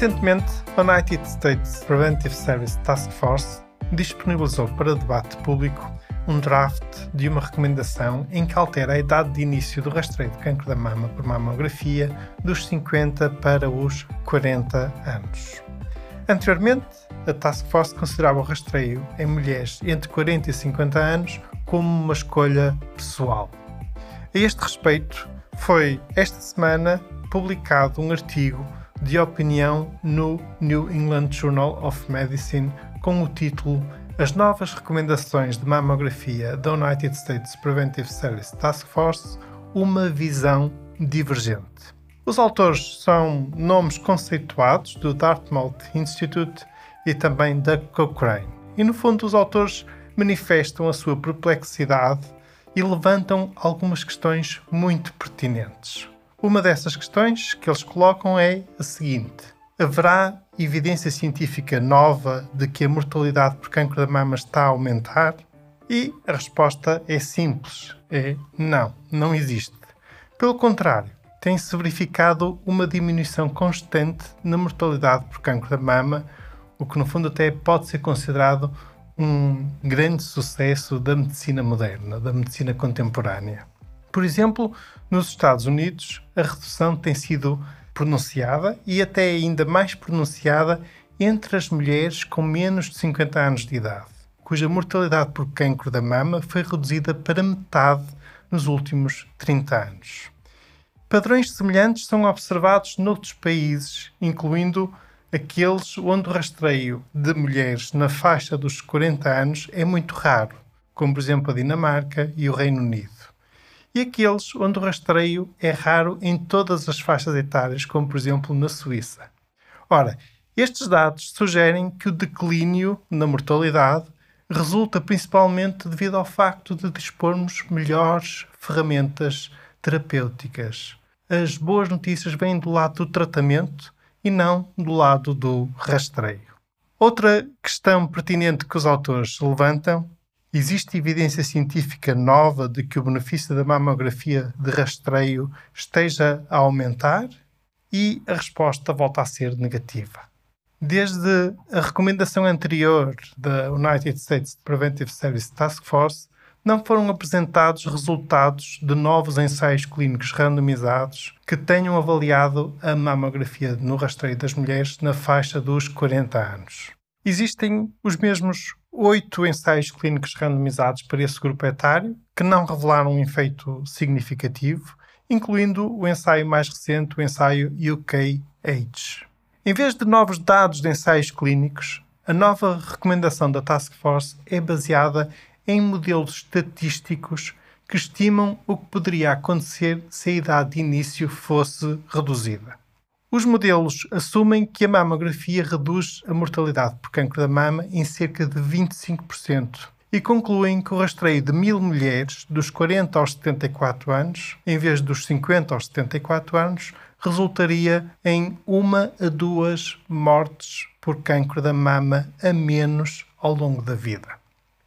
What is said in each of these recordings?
Recentemente, a United States Preventive Service Task Force disponibilizou para debate público um draft de uma recomendação em que altera a idade de início do rastreio de cancro da mama por mamografia dos 50 para os 40 anos. Anteriormente, a Task Force considerava o rastreio em mulheres entre 40 e 50 anos como uma escolha pessoal. A este respeito, foi esta semana publicado um artigo de opinião no New England Journal of Medicine com o título As novas recomendações de mamografia da United States Preventive Service Task Force Uma visão divergente. Os autores são nomes conceituados do Dartmouth Institute e também da Cochrane. E no fundo, os autores manifestam a sua perplexidade e levantam algumas questões muito pertinentes. Uma dessas questões que eles colocam é a seguinte: haverá evidência científica nova de que a mortalidade por cancro da mama está a aumentar? E a resposta é simples: é não, não existe. Pelo contrário, tem-se verificado uma diminuição constante na mortalidade por cancro da mama, o que no fundo até pode ser considerado um grande sucesso da medicina moderna, da medicina contemporânea. Por exemplo, nos Estados Unidos, a redução tem sido pronunciada e até ainda mais pronunciada entre as mulheres com menos de 50 anos de idade, cuja mortalidade por cancro da mama foi reduzida para metade nos últimos 30 anos. Padrões semelhantes são observados noutros países, incluindo aqueles onde o rastreio de mulheres na faixa dos 40 anos é muito raro, como por exemplo a Dinamarca e o Reino Unido e aqueles onde o rastreio é raro em todas as faixas etárias, como por exemplo na Suíça. Ora, estes dados sugerem que o declínio na mortalidade resulta principalmente devido ao facto de dispormos melhores ferramentas terapêuticas. As boas notícias vêm do lado do tratamento e não do lado do rastreio. Outra questão pertinente que os autores levantam Existe evidência científica nova de que o benefício da mamografia de rastreio esteja a aumentar? E a resposta volta a ser negativa. Desde a recomendação anterior da United States Preventive Service Task Force, não foram apresentados resultados de novos ensaios clínicos randomizados que tenham avaliado a mamografia no rastreio das mulheres na faixa dos 40 anos. Existem os mesmos oito ensaios clínicos randomizados para esse grupo etário que não revelaram um efeito significativo, incluindo o ensaio mais recente, o ensaio UK-AIDS. Em vez de novos dados de ensaios clínicos, a nova recomendação da Task Force é baseada em modelos estatísticos que estimam o que poderia acontecer se a idade de início fosse reduzida. Os modelos assumem que a mamografia reduz a mortalidade por cancro da mama em cerca de 25% e concluem que o rastreio de mil mulheres dos 40 aos 74 anos, em vez dos 50 aos 74 anos, resultaria em uma a duas mortes por cancro da mama a menos ao longo da vida.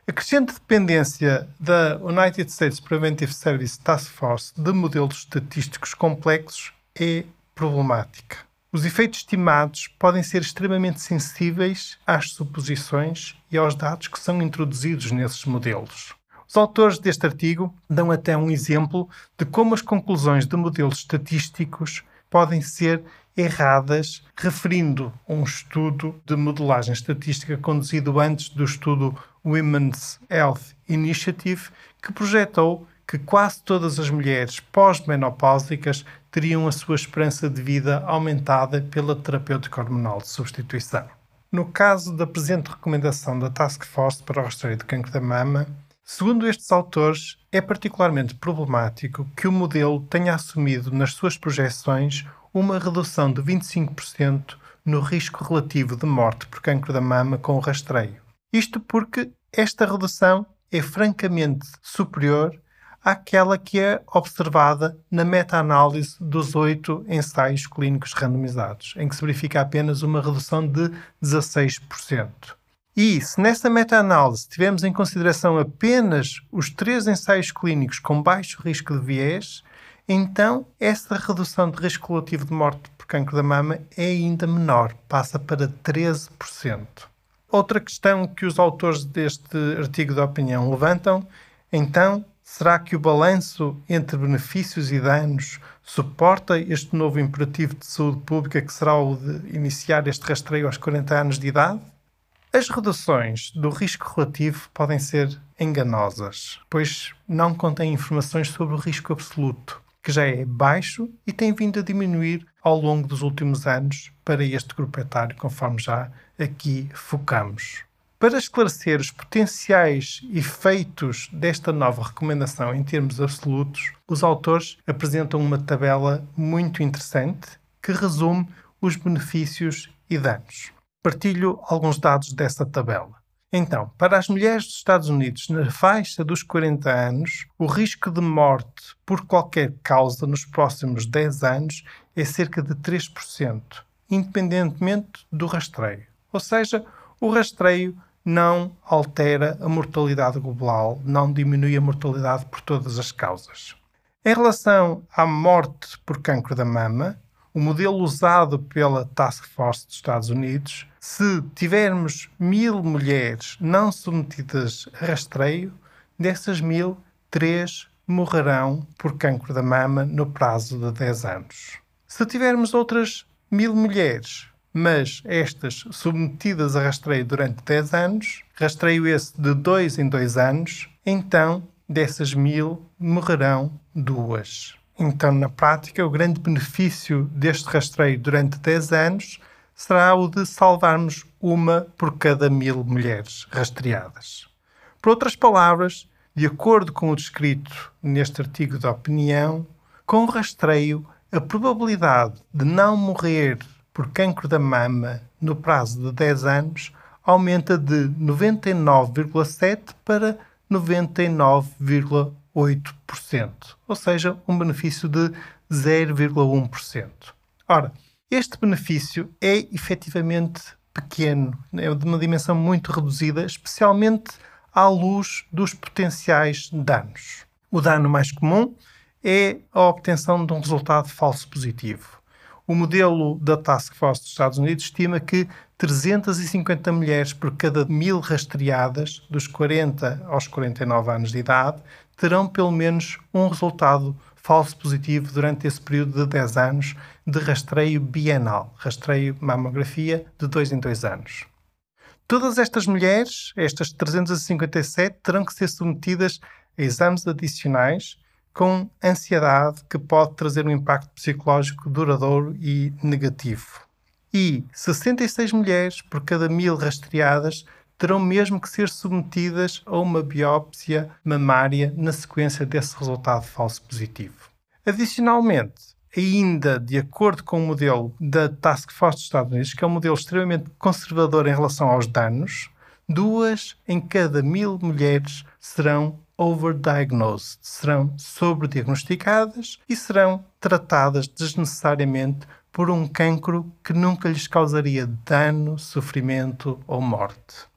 A crescente dependência da United States Preventive Service Task Force de modelos estatísticos complexos é problemática. Os efeitos estimados podem ser extremamente sensíveis às suposições e aos dados que são introduzidos nesses modelos. Os autores deste artigo dão até um exemplo de como as conclusões de modelos estatísticos podem ser erradas, referindo um estudo de modelagem estatística conduzido antes do estudo Women's Health Initiative, que projetou que quase todas as mulheres pós-menopáusicas teriam a sua esperança de vida aumentada pela terapêutica hormonal de substituição. No caso da presente recomendação da Task Force para o rastreio de cancro da mama, segundo estes autores, é particularmente problemático que o modelo tenha assumido nas suas projeções uma redução de 25% no risco relativo de morte por cancro da mama com o rastreio. Isto porque esta redução é francamente superior àquela que é observada na meta-análise dos oito ensaios clínicos randomizados, em que se verifica apenas uma redução de 16%. E se nessa meta-análise tivermos em consideração apenas os três ensaios clínicos com baixo risco de viés, então essa redução de risco relativo de morte por cancro da mama é ainda menor, passa para 13%. Outra questão que os autores deste artigo de opinião levantam, então, será que o balanço entre benefícios e danos suporta este novo imperativo de saúde pública que será o de iniciar este rastreio aos 40 anos de idade? As reduções do risco relativo podem ser enganosas, pois não contêm informações sobre o risco absoluto, que já é baixo e tem vindo a diminuir ao longo dos últimos anos para este grupo etário, conforme já aqui focamos. Para esclarecer os potenciais efeitos desta nova recomendação em termos absolutos, os autores apresentam uma tabela muito interessante que resume os benefícios e danos partilho alguns dados dessa tabela. Então, para as mulheres dos Estados Unidos na faixa dos 40 anos, o risco de morte por qualquer causa nos próximos 10 anos é cerca de 3%, independentemente do rastreio. Ou seja, o rastreio não altera a mortalidade global, não diminui a mortalidade por todas as causas. Em relação à morte por cancro da mama, o modelo usado pela Task Force dos Estados Unidos, se tivermos mil mulheres não submetidas a rastreio, dessas mil, três morrerão por cancro da mama no prazo de 10 anos. Se tivermos outras mil mulheres, mas estas submetidas a rastreio durante 10 anos, rastreio esse de 2 em 2 anos, então dessas mil morrerão duas. Então, na prática, o grande benefício deste rastreio durante 10 anos será o de salvarmos uma por cada mil mulheres rastreadas. Por outras palavras, de acordo com o descrito neste artigo de opinião, com o rastreio, a probabilidade de não morrer por cancro da mama no prazo de 10 anos aumenta de 99,7 para 99,8%. 0,8%, ou seja, um benefício de 0,1%. Ora, este benefício é efetivamente pequeno, é de uma dimensão muito reduzida, especialmente à luz dos potenciais danos. O dano mais comum é a obtenção de um resultado falso positivo. O modelo da Task Force dos Estados Unidos estima que 350 mulheres por cada mil rastreadas, dos 40 aos 49 anos de idade, terão pelo menos um resultado falso positivo durante esse período de 10 anos de rastreio bienal, rastreio mamografia de 2 em 2 anos. Todas estas mulheres, estas 357, terão que ser submetidas a exames adicionais com ansiedade que pode trazer um impacto psicológico duradouro e negativo. E 66 mulheres por cada mil rastreadas terão mesmo que ser submetidas a uma biópsia mamária na sequência desse resultado falso positivo. Adicionalmente, ainda de acordo com o modelo da Task Force dos Estados Unidos, que é um modelo extremamente conservador em relação aos danos, duas em cada mil mulheres serão overdiagnosed, serão sobrediagnosticadas e serão tratadas desnecessariamente por um cancro que nunca lhes causaria dano, sofrimento ou morte.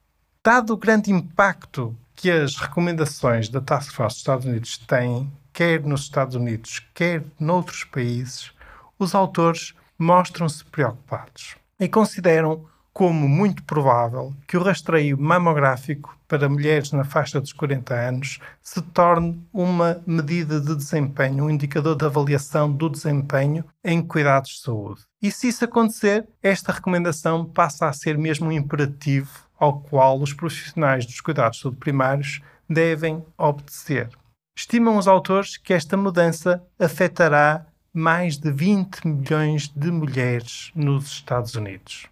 Dado o grande impacto que as recomendações da Task Force dos Estados Unidos têm, quer nos Estados Unidos, quer noutros países, os autores mostram-se preocupados e consideram como muito provável que o rastreio mamográfico para mulheres na faixa dos 40 anos se torne uma medida de desempenho, um indicador de avaliação do desempenho em cuidados de saúde. E se isso acontecer, esta recomendação passa a ser mesmo um imperativo ao qual os profissionais dos cuidados de saúde primários devem obedecer. Estimam os autores que esta mudança afetará mais de 20 milhões de mulheres nos Estados Unidos.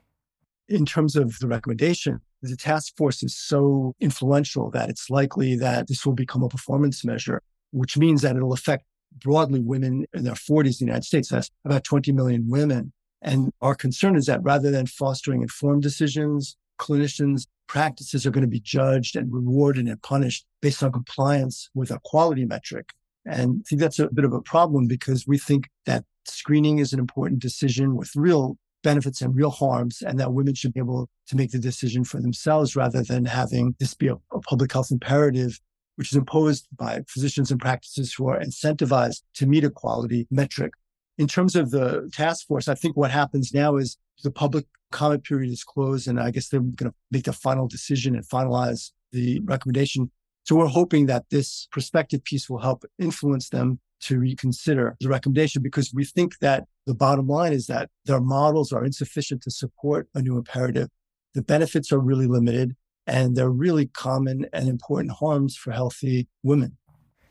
In terms of the recommendation, the task force is so influential that it's likely that this will become a performance measure. which means that it'll affect broadly women in their 40s in the United States. That's about 20 million women. And our concern is that rather than fostering informed decisions, clinicians' practices are going to be judged and rewarded and punished based on compliance with a quality metric. And I think that's a bit of a problem because we think that screening is an important decision with real benefits and real harms, and that women should be able to make the decision for themselves rather than having this be a, a public health imperative, which is imposed by physicians and practices who are incentivized to meet a quality metric. In terms of the task force, I think what happens now is the public comment period is closed, and I guess they're going to make the final decision and finalize the recommendation. So we're hoping that this prospective piece will help influence them to reconsider the recommendation because we think that the bottom line is that their models are insufficient to support a new imperative. The benefits are really limited and they're really common and important harms for healthy women.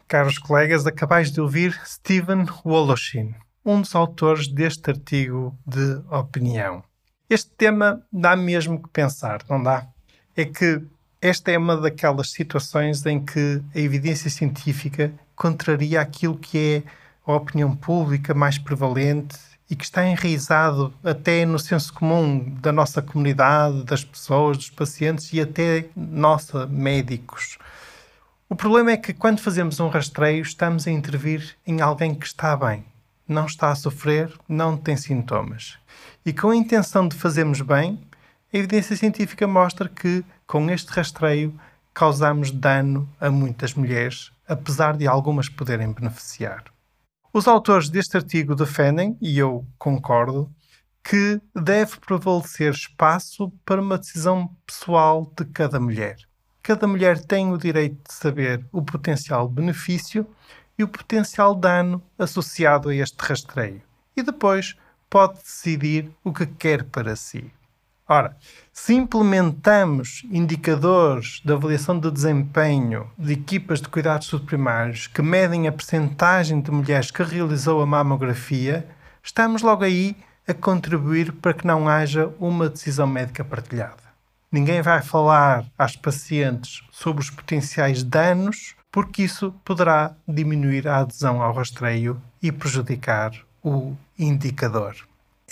Caros colegas, acabais de ouvir Stephen Woloshin, um dos autores deste artigo de opinião. Este tema dá mesmo que pensar, não dá? É que esta é uma daquelas situações em que a evidência científica contraria aquilo que é a opinião pública mais prevalente e que está enraizado até no senso comum da nossa comunidade, das pessoas, dos pacientes e até nossa médicos. O problema é que quando fazemos um rastreio estamos a intervir em alguém que está bem, não está a sofrer, não tem sintomas. E com a intenção de fazermos bem, a evidência científica mostra que com este rastreio causamos dano a muitas mulheres, apesar de algumas poderem beneficiar. Os autores deste artigo defendem, e eu concordo, que deve prevalecer espaço para uma decisão pessoal de cada mulher. Cada mulher tem o direito de saber o potencial benefício e o potencial dano associado a este rastreio, e depois pode decidir o que quer para si. Ora, se implementamos indicadores de avaliação de desempenho de equipas de cuidados subprimários que medem a percentagem de mulheres que realizou a mamografia, estamos logo aí a contribuir para que não haja uma decisão médica partilhada. Ninguém vai falar às pacientes sobre os potenciais danos, porque isso poderá diminuir a adesão ao rastreio e prejudicar o indicador.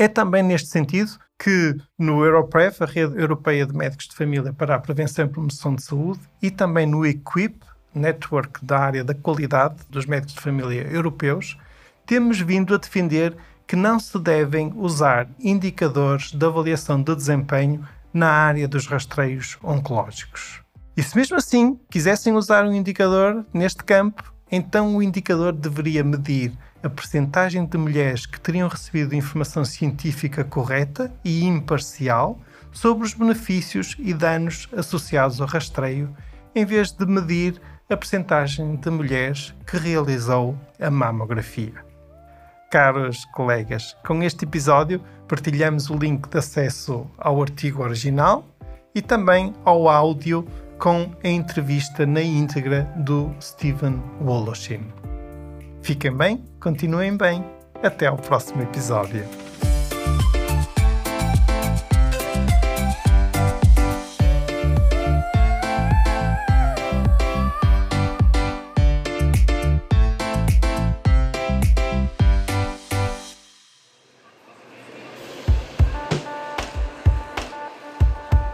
É também neste sentido que no Europrev, a Rede Europeia de Médicos de Família para a Prevenção e Promoção de Saúde, e também no EQUIP, Network da área da qualidade dos médicos de família europeus, temos vindo a defender que não se devem usar indicadores de avaliação de desempenho na área dos rastreios oncológicos. E se mesmo assim quisessem usar um indicador neste campo, então o indicador deveria medir a percentagem de mulheres que teriam recebido informação científica correta e imparcial sobre os benefícios e danos associados ao rastreio, em vez de medir a percentagem de mulheres que realizou a mamografia. Caros colegas, com este episódio partilhamos o link de acesso ao artigo original e também ao áudio com a entrevista na íntegra do Stephen Woloshin. Fiquem bem, continuem bem. Até ao próximo episódio.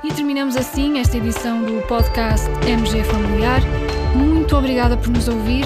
E terminamos assim esta edição do podcast MG Familiar. Muito obrigada por nos ouvir